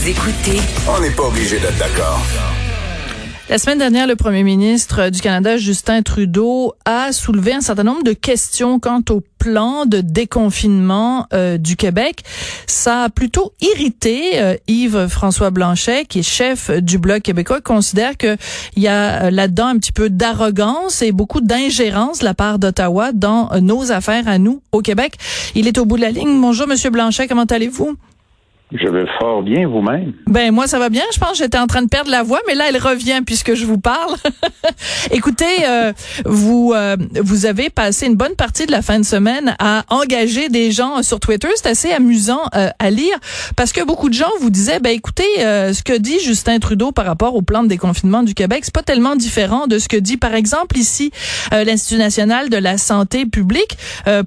Vous écoutez On n'est pas obligé d'être d'accord. La semaine dernière, le premier ministre du Canada, Justin Trudeau, a soulevé un certain nombre de questions quant au plan de déconfinement euh, du Québec. Ça a plutôt irrité euh, Yves-François Blanchet, qui est chef du Bloc québécois, considère qu'il y a euh, là-dedans un petit peu d'arrogance et beaucoup d'ingérence de la part d'Ottawa dans nos affaires à nous au Québec. Il est au bout de la ligne. Bonjour, Monsieur Blanchet, comment allez-vous? Je vais fort bien vous-même. Ben moi ça va bien. Je pense que j'étais en train de perdre la voix, mais là elle revient puisque je vous parle. Écoutez, euh, vous euh, vous avez passé une bonne partie de la fin de semaine à engager des gens sur Twitter. C'est assez amusant euh, à lire parce que beaucoup de gens vous disaient, ben écoutez, ce que dit Justin Trudeau par rapport au plan de déconfinement du Québec, c'est pas tellement différent de ce que dit par exemple ici l'Institut national de la santé publique.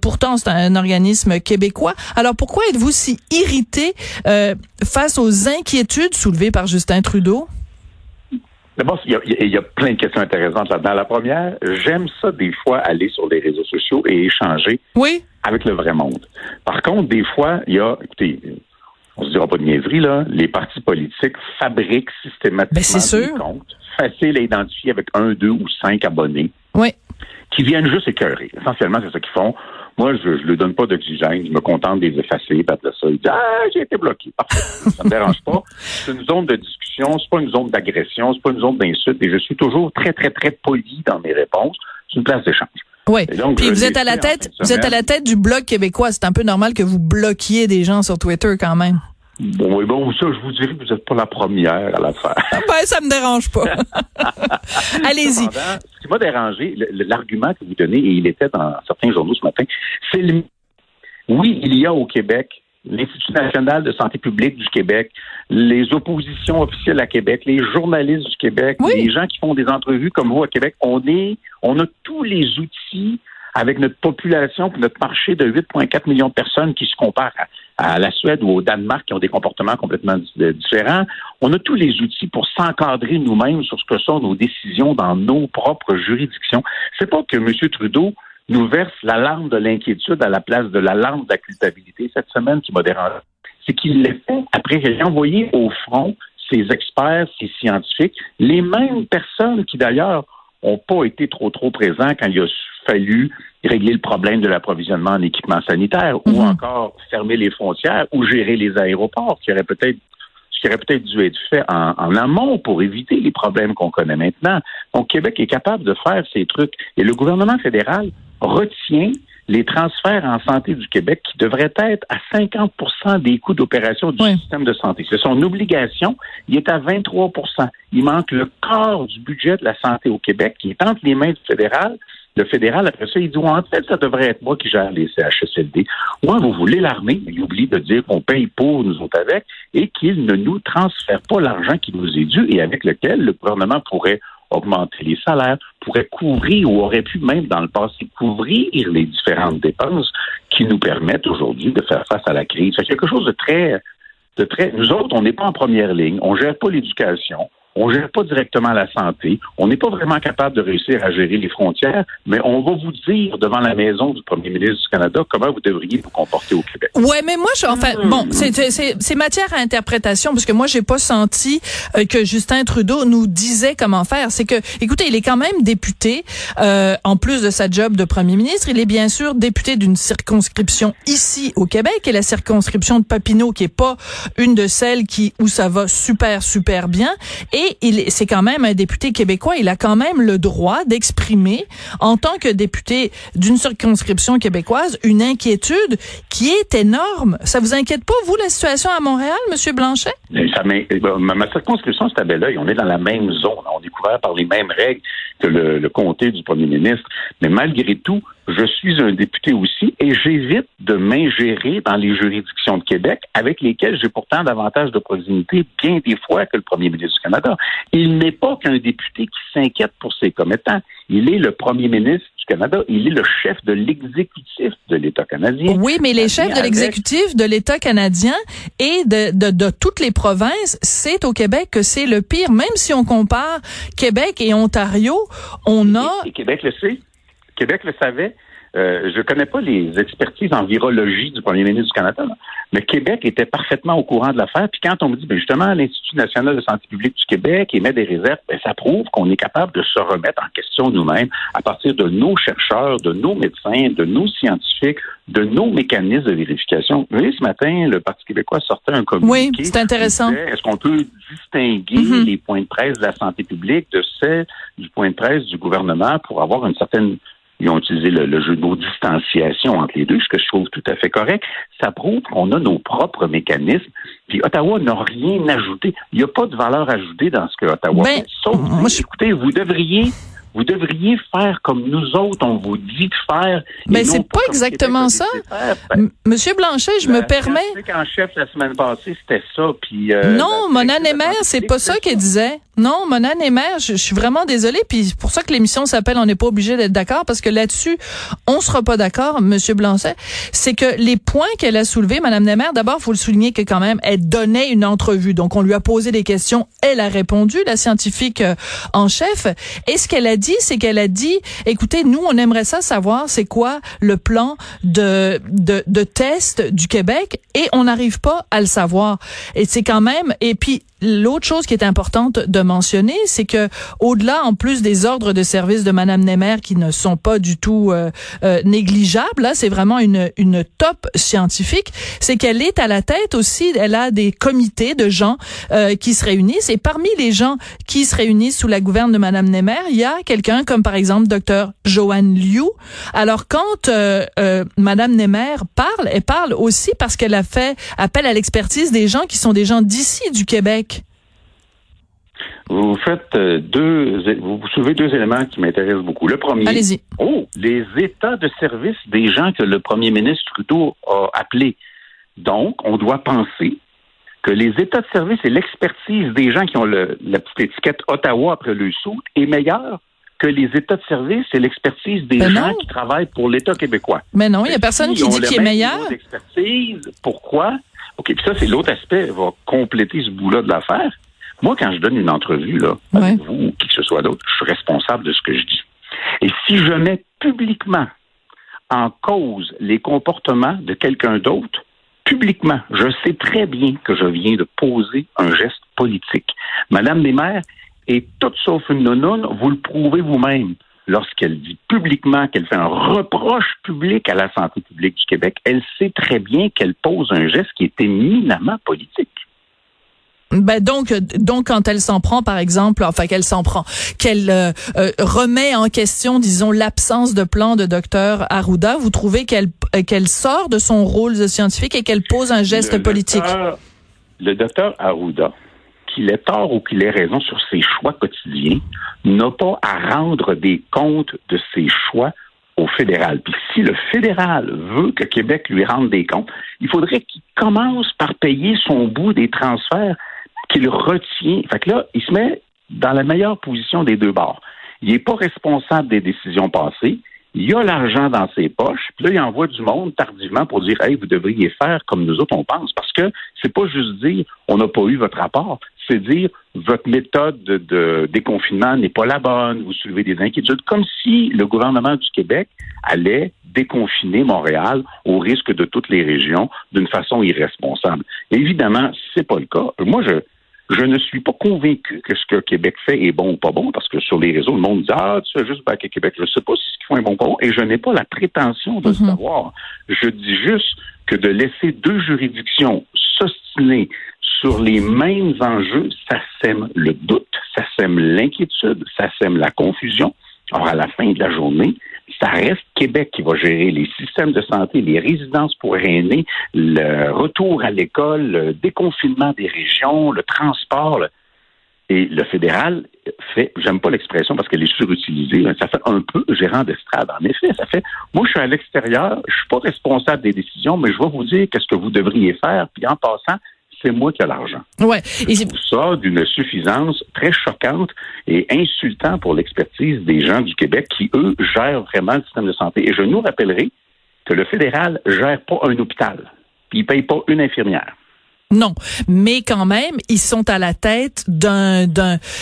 pourtant c'est un organisme québécois. Alors pourquoi êtes-vous si irrité? Euh, face aux inquiétudes soulevées par Justin Trudeau? D'abord, il y, a, plein de questions intéressantes là-dedans. La première, j'aime ça des fois aller sur les réseaux sociaux et échanger oui. avec le vrai monde. Par contre, des fois, il y a, écoutez, on se dira pas de niaiserie, là, les partis politiques fabriquent systématiquement ben, des comptes faciles à identifier avec un, deux ou cinq abonnés. Oui. Qui viennent juste écœurer. Essentiellement, c'est ça qu'ils font. Moi, je ne lui donne pas d'oxygène. Je me contente des effacer. Puis ça, il dit Ah, j'ai été bloqué. Parfait. ça me dérange pas. C'est une zone de discussion. C'est pas une zone d'agression. C'est pas une zone d'insulte. Et je suis toujours très, très, très poli dans mes réponses. C'est une place d'échange. Oui. Puis vous êtes à la tête, vous êtes à la tête du bloc québécois. C'est un peu normal que vous bloquiez des gens sur Twitter quand même. Bon, oui, bon, ça, je vous dirais que vous n'êtes pas la première à la faire. ben, ça me dérange pas. Allez-y. Ce qui m'a dérangé, l'argument que vous donnez, et il était dans certains journaux ce matin, c'est le... Oui, il y a au Québec l'Institut national de santé publique du Québec, les oppositions officielles à Québec, les journalistes du Québec, les gens qui font des entrevues comme vous à Québec, on est, on a tous les outils avec notre population, notre marché de 8,4 millions de personnes qui se comparent à, la Suède ou au Danemark, qui ont des comportements complètement différents, on a tous les outils pour s'encadrer nous-mêmes sur ce que sont nos décisions dans nos propres juridictions. C'est pas que M. Trudeau nous verse l'alarme de l'inquiétude à la place de l'alarme de la culpabilité cette semaine qui m'a dérangé. C'est qu'il l'a fait après qu'il ait envoyé au front ses experts, ses scientifiques, les mêmes personnes qui d'ailleurs n'ont pas été trop trop présents quand il a fallu régler le problème de l'approvisionnement en équipement sanitaire ou mhm. encore fermer les frontières ou gérer les aéroports, qui aurait peut-être ce qui aurait peut-être dû être fait en, en amont pour éviter les problèmes qu'on connaît maintenant. Donc, Québec est capable de faire ces trucs. Et le gouvernement fédéral retient les transferts en santé du Québec qui devraient être à 50% des coûts d'opération du système de santé. C'est son obligation. Il est à 23% Il manque le quart du budget de la santé au Québec qui est entre les mains du fédéral. Le fédéral, après ça, il dit, en fait, ça devrait être moi qui gère les CHSLD. Moi, vous voulez l'armée, mais il oublie de dire qu'on paye pour nous autres avec et qu'il ne nous transfère pas l'argent qui nous est dû et avec lequel le gouvernement pourrait augmenter les salaires, pourrait couvrir ou aurait pu même dans le passé couvrir les différentes dépenses qui nous permettent aujourd'hui de faire face à la crise. C'est quelque chose de très, de très. Nous autres, on n'est pas en première ligne, on gère pas l'éducation, on gère pas directement la santé, on n'est pas vraiment capable de réussir à gérer les frontières, mais on va vous dire devant la maison du premier ministre du Canada comment vous devriez vous comporter au Québec. Ouais, mais moi, je, enfin, hmm. bon, c'est matière à interprétation parce que moi, j'ai pas senti euh, que Justin Trudeau nous disait comment faire. C'est que, écoutez, il est quand même député, euh, en plus de sa job de premier ministre, il est bien sûr député d'une circonscription ici au Québec, et la circonscription de Papineau, qui est pas une de celles qui où ça va super super bien, et et il, c'est quand même un député québécois. Il a quand même le droit d'exprimer, en tant que député d'une circonscription québécoise, une inquiétude qui est énorme. Ça vous inquiète pas, vous, la situation à Montréal, Monsieur Blanchet? Ça ma, circonscription, c'est à Belleuil. On est dans la même zone. On est couvert par les mêmes règles que le, le comté du premier ministre. Mais malgré tout, je suis un député aussi et j'évite de m'ingérer dans les juridictions de Québec avec lesquelles j'ai pourtant davantage de proximité bien des fois que le premier ministre du Canada. Il n'est pas qu'un député qui s'inquiète pour ses commettants. Il est le premier ministre du Canada. Il est le chef de l'exécutif de l'État canadien. Oui, mais les chefs de l'exécutif de l'État canadien et de, de, de toutes les provinces, c'est au Québec que c'est le pire. Même si on compare Québec et Ontario, on a... Et, et Québec le sait. Québec le savait. Euh, je ne connais pas les expertises en virologie du premier ministre du Canada, mais Québec était parfaitement au courant de l'affaire. Puis quand on me dit, ben justement, l'Institut national de santé publique du Québec émet des réserves, ben ça prouve qu'on est capable de se remettre en question nous-mêmes à partir de nos chercheurs, de nos médecins, de nos scientifiques, de nos mécanismes de vérification. Vous voyez, ce matin, le Parti québécois sortait un communiqué. Oui, c'est intéressant. Est-ce qu'on peut distinguer Mhm. les points de presse de la santé publique de ceux du point de presse du gouvernement pour avoir une certaine ils ont utilisé le, le jeu de mots distanciation entre les deux, ce que je trouve tout à fait correct. Ça prouve qu'on a nos propres mécanismes. Puis Ottawa n'a rien ajouté. Il n'y a pas de valeur ajoutée dans ce que Ottawa Ben, fait. Sauf, moi, écoutez, vous devriez, vous devriez faire comme nous autres, on vous dit de faire. et Ben, c'est pas exactement ça. faire. Ben, Monsieur Blanchet, je me permets. en chef la semaine passée, c'était ça. Puis, euh, Non, Nemer, santé c'est pas ça qu'elle disait. Non, Mona Nemer, je, je suis vraiment désolée, puis c'est pour ça que l'émission s'appelle On n'est pas obligé d'être d'accord, parce que là-dessus, on sera pas d'accord, Monsieur Blanchet. C'est que les points qu'elle a soulevés, Madame Nemer, d'abord, faut le souligner que quand même, elle donnait une entrevue. Donc, on lui a posé des questions, elle a répondu, la scientifique euh, en chef. Et ce qu'elle a dit, c'est qu'elle a dit, écoutez, nous, on aimerait ça savoir, c'est quoi le plan de, de, de test du Québec, et on n'arrive pas à le savoir. Et c'est quand même, et puis, L'autre chose qui est importante de mentionner, c'est que au-delà, en plus des ordres de service de Madame Nemer qui ne sont pas du tout euh, euh, négligeables, là, c'est vraiment une une top scientifique, c'est qu'elle est à la tête aussi. Elle a des comités de gens euh, qui se réunissent et parmi les gens qui se réunissent sous la gouverne de Madame Nemer, il y a quelqu'un comme par exemple Docteur Joanne Liu. Alors quand euh, euh, Madame Nemer parle, elle parle aussi parce qu'elle a fait appel à l'expertise des gens qui sont des gens d'ici du Québec. Vous faites euh, deux, vous soulevez deux éléments qui m'intéressent beaucoup. Le premier, Allez-y. oh, les états de service des gens que le premier ministre Trudeau a appelés. Donc, on doit penser que les états de service et l'expertise des gens qui ont le, la petite étiquette Ottawa après le sou est meilleure que les états de service et l'expertise des Ben gens non. qui travaillent pour l'État québécois. Mais non, il y a personne qui dit qu'il est meilleur. pourquoi? OK, puis ça, c'est l'autre aspect, va compléter ce bout-là de l'affaire. Moi, quand je donne une entrevue, là, Ouais. avec vous ou qui que ce soit d'autre, je suis responsable de ce que je dis. Et si je mets publiquement en cause les comportements de quelqu'un d'autre, publiquement, je sais très bien que je viens de poser un geste politique. Madame Desmaires est toute sauf une nonone, vous le prouvez vous-même. Lorsqu'elle dit publiquement qu'elle fait un reproche public à la santé publique du Québec, elle sait très bien qu'elle pose un geste qui est éminemment politique. Ben donc, donc quand elle s'en prend, par exemple, enfin qu'elle s'en prend, qu'elle euh, euh, remet en question, disons, l'absence de plan de docteur Arruda, vous trouvez qu'elle qu'elle sort de son rôle de scientifique et qu'elle pose un geste Le politique? docteur- le docteur Arruda, qu'il ait tort ou qu'il ait raison sur ses choix quotidiens, n'a pas à rendre des comptes de ses choix au fédéral. Puis si le fédéral veut que Québec lui rende des comptes, il faudrait qu'il commence par payer son bout des transferts qu'il retient. Fait que là, il se met dans la meilleure position des deux bords. Il n'est pas responsable des décisions passées. Il a l'argent dans ses poches, puis là, il envoie du monde tardivement pour dire Hey, vous devriez faire comme nous autres on pense. Parce que c'est pas juste dire on n'a pas eu votre rapport, c'est dire votre méthode de, de déconfinement n'est pas la bonne, vous soulevez des inquiétudes, comme si le gouvernement du Québec allait déconfiner Montréal au risque de toutes les régions d'une façon irresponsable. Évidemment, c'est pas le cas. Moi, je, je ne suis pas convaincu que ce que Québec fait est bon ou pas bon, parce que sur les réseaux, le monde dit Ah, tu fais juste baquer Québec. Je ne sais pas si ce qu'ils font est bon ou pas bon, et je n'ai pas la prétention de le Mhm. savoir. Je dis juste que de laisser deux juridictions s'ostiner sur les mêmes enjeux, ça sème le doute, ça sème l'inquiétude, ça sème la confusion. Alors, à la fin de la journée, ça reste Québec qui va gérer les systèmes de santé, les résidences pour aînés, le retour à l'école, le déconfinement des régions, le transport. Et le fédéral fait, j'aime pas l'expression parce qu'elle est surutilisée, ça fait un peu gérant d'estrade. En effet, ça fait, moi, je suis à l'extérieur, je suis pas responsable des décisions, mais je vais vous dire qu'est-ce que vous devriez faire, puis en passant, c'est moi qui ai l'argent. Ouais. Je trouve ça d'une suffisance très choquante et insultant pour l'expertise des gens du Québec qui, eux, gèrent vraiment le système de santé. Et je nous rappellerai que le fédéral gère pas un hôpital, puis il paye pas une infirmière. Non, mais quand même, ils sont à la tête d'un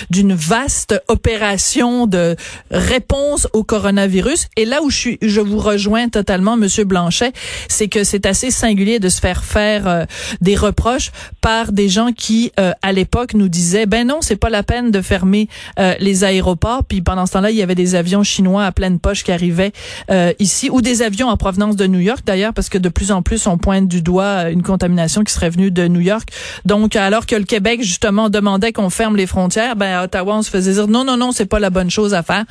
d'une vaste opération de réponse au coronavirus. Et là où je suis, je vous rejoins totalement, Monsieur Blanchet, c'est que c'est assez singulier de se faire faire euh, des reproches par des gens qui, euh, à l'époque, nous disaient ben non, c'est pas la peine de fermer euh, les aéroports. Puis pendant ce temps-là, il y avait des avions chinois à pleine poche qui arrivaient ici, ou des avions en provenance de New York d'ailleurs, parce que de plus en plus on pointe du doigt une contamination qui serait venue de New York. Donc, alors que le Québec, justement, demandait qu'on ferme les frontières, ben, à Ottawa, on se faisait dire non, non, non, c'est pas la bonne chose à faire.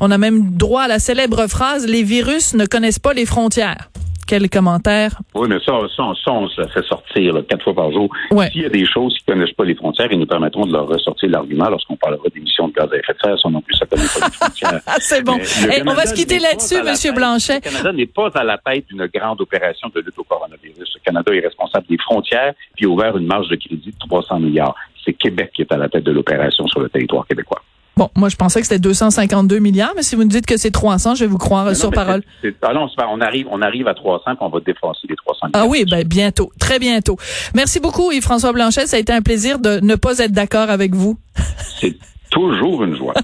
On a même droit à la célèbre phrase, les virus ne connaissent pas les frontières. Quel commentaire? Oui, mais ça, ça, ça on se fait sortir quatre fois par jour. Ouais. S'il y a des choses qui ne connaissent pas les frontières, ils nous permettront de leur ressortir l'argument lorsqu'on parlera d'émissions de gaz à effet de serre, ça non plus, ça ne connaît pas les frontières. Ah, c'est bon. Hey, on va se quitter là-dessus, la tête- Blanchet. Le Canada n'est pas à la tête d'une grande opération de lutte au coronavirus. Le Canada est responsable des frontières puis a ouvert une marge de crédit de 300 milliards. C'est Québec qui est à la tête de l'opération sur le territoire québécois. Bon, moi, je pensais que c'était 252 milliards, mais si vous me dites que c'est 300, je vais vous croire Non, sur parole. c'est- ah non, on arrive, on arrive à 300 puis on va dépasser les 300 Ah milliards. oui, ben bientôt, très bientôt. Merci beaucoup, Yves-François Blanchet. Ça a été un plaisir de ne pas être d'accord avec vous. C'est toujours une joie.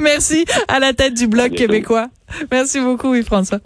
Merci à la tête du Bloc québécois. Merci beaucoup, Yves-François.